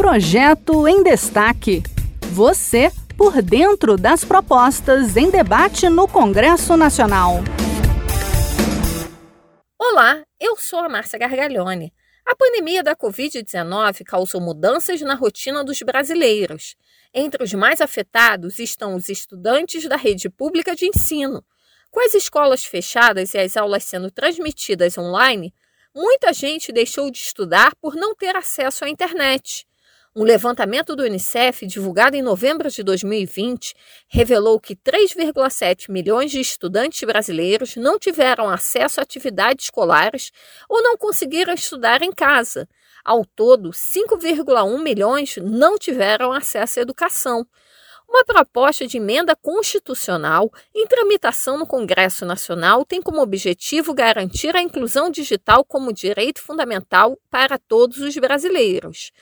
Projeto em Destaque. Você por dentro das propostas em debate no Congresso Nacional. Olá, eu sou a Márcia Gargalhone. A pandemia da Covid-19 causou mudanças na rotina dos brasileiros. Entre os mais afetados estão os estudantes da rede pública de ensino. Com as escolas fechadas e as aulas sendo transmitidas online, muita gente deixou de estudar por não ter acesso à internet. Um levantamento do Unicef, divulgado em novembro de 2020, revelou que 3,7 milhões de estudantes brasileiros não tiveram acesso a atividades escolares ou não conseguiram estudar em casa. Ao todo, 5,1 milhões não tiveram acesso à educação. Uma proposta de emenda constitucional em tramitação no Congresso Nacional tem como objetivo garantir a inclusão digital como direito fundamental para todos os brasileiros.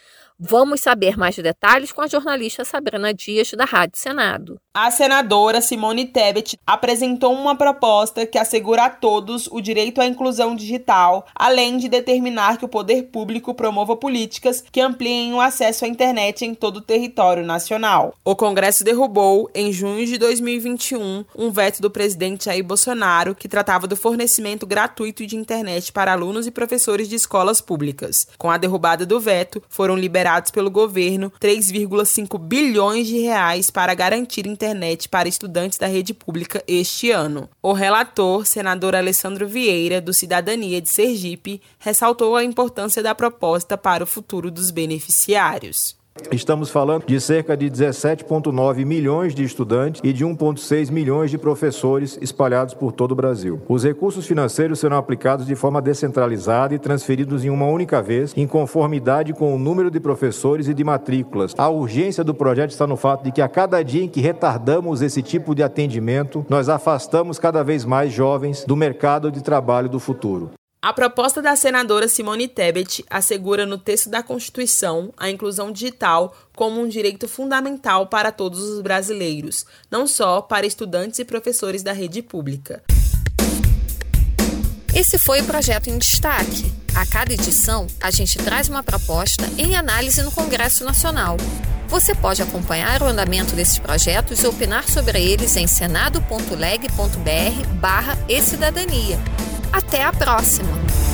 Vamos saber mais detalhes com a jornalista Sabrina Dias, da Rádio Senado. A senadora Simone Tebet apresentou uma proposta que assegura a todos o direito à inclusão digital, além de determinar que o poder público promova políticas que ampliem o acesso à internet em todo o território nacional. O Congresso derrubou, em junho de 2021, um veto do presidente Jair Bolsonaro que tratava do fornecimento gratuito de internet para alunos e professores de escolas públicas. Com a derrubada do veto, foram liberados liberados pelo governo 3,5 bilhões de reais para garantir internet para estudantes da rede pública este ano. O relator, senador Alessandro Vieira, do Cidadania de Sergipe, ressaltou a importância da proposta para o futuro dos beneficiários. Estamos falando de cerca de 17,9 milhões de estudantes e de 1,6 milhões de professores espalhados por todo o Brasil. Os recursos financeiros serão aplicados de forma descentralizada e transferidos em uma única vez, em conformidade com o número de professores e de matrículas. A urgência do projeto está no fato de que a cada dia em que retardamos esse tipo de atendimento, nós afastamos cada vez mais jovens do mercado de trabalho do futuro. A proposta da senadora Simone Tebet assegura no texto da Constituição a inclusão digital como um direito fundamental para todos os brasileiros, não só para estudantes e professores da rede pública. Esse foi o projeto em destaque. A cada edição, a gente traz uma proposta em análise no Congresso Nacional. Você pode acompanhar o andamento desses projetos e opinar sobre eles em senado.leg.br barra e cidadania. Até a próxima!